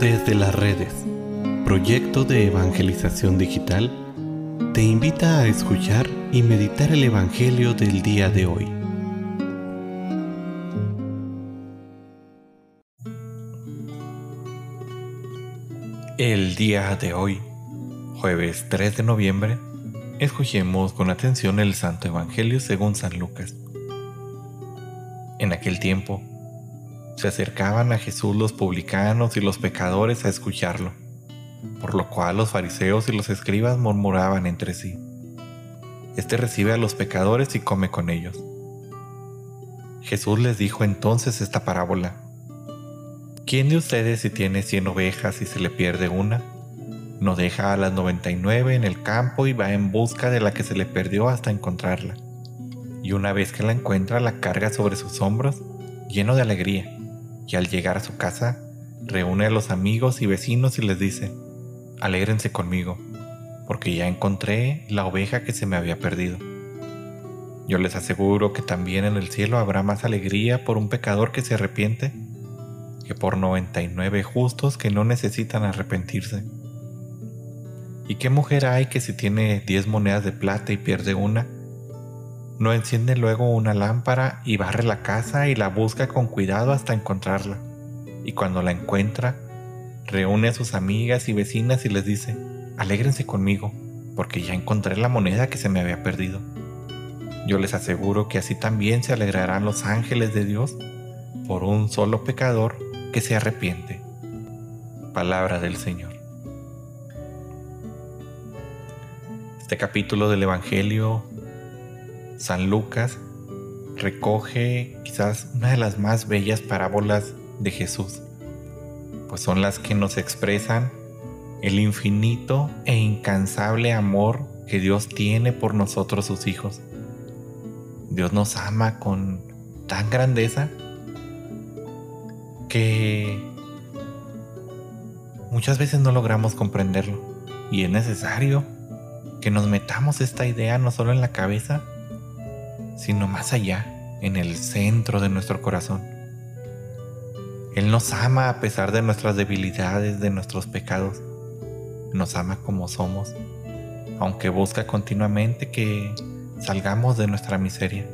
Desde las redes, proyecto de evangelización digital, te invita a escuchar y meditar el Evangelio del día de hoy. El día de hoy, jueves 3 de noviembre, escuchemos con atención el Santo Evangelio según San Lucas. En aquel tiempo, se acercaban a Jesús los publicanos y los pecadores a escucharlo, por lo cual los fariseos y los escribas murmuraban entre sí. Este recibe a los pecadores y come con ellos. Jesús les dijo entonces esta parábola. ¿Quién de ustedes si tiene cien ovejas y se le pierde una, no deja a las noventa y nueve en el campo y va en busca de la que se le perdió hasta encontrarla? Y una vez que la encuentra la carga sobre sus hombros, lleno de alegría y al llegar a su casa, reúne a los amigos y vecinos y les dice, alégrense conmigo, porque ya encontré la oveja que se me había perdido. Yo les aseguro que también en el cielo habrá más alegría por un pecador que se arrepiente que por 99 justos que no necesitan arrepentirse. ¿Y qué mujer hay que si tiene 10 monedas de plata y pierde una, no enciende luego una lámpara y barre la casa y la busca con cuidado hasta encontrarla. Y cuando la encuentra, reúne a sus amigas y vecinas y les dice, alégrense conmigo, porque ya encontré la moneda que se me había perdido. Yo les aseguro que así también se alegrarán los ángeles de Dios por un solo pecador que se arrepiente. Palabra del Señor. Este capítulo del Evangelio San Lucas recoge quizás una de las más bellas parábolas de Jesús, pues son las que nos expresan el infinito e incansable amor que Dios tiene por nosotros sus hijos. Dios nos ama con tan grandeza que muchas veces no logramos comprenderlo y es necesario que nos metamos esta idea no solo en la cabeza, sino más allá, en el centro de nuestro corazón. Él nos ama a pesar de nuestras debilidades, de nuestros pecados. Nos ama como somos, aunque busca continuamente que salgamos de nuestra miseria.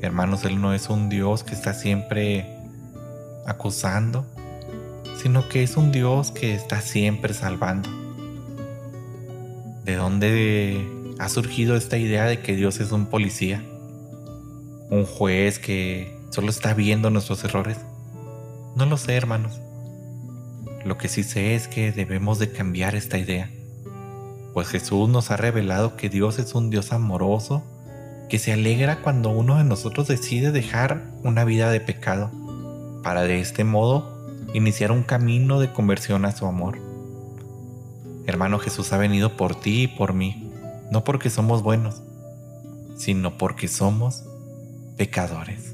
Hermanos, Él no es un Dios que está siempre acusando, sino que es un Dios que está siempre salvando. ¿De dónde ha surgido esta idea de que Dios es un policía, un juez que solo está viendo nuestros errores. No lo sé, hermanos. Lo que sí sé es que debemos de cambiar esta idea, pues Jesús nos ha revelado que Dios es un Dios amoroso, que se alegra cuando uno de nosotros decide dejar una vida de pecado, para de este modo iniciar un camino de conversión a su amor. Hermano Jesús ha venido por ti y por mí no porque somos buenos, sino porque somos pecadores.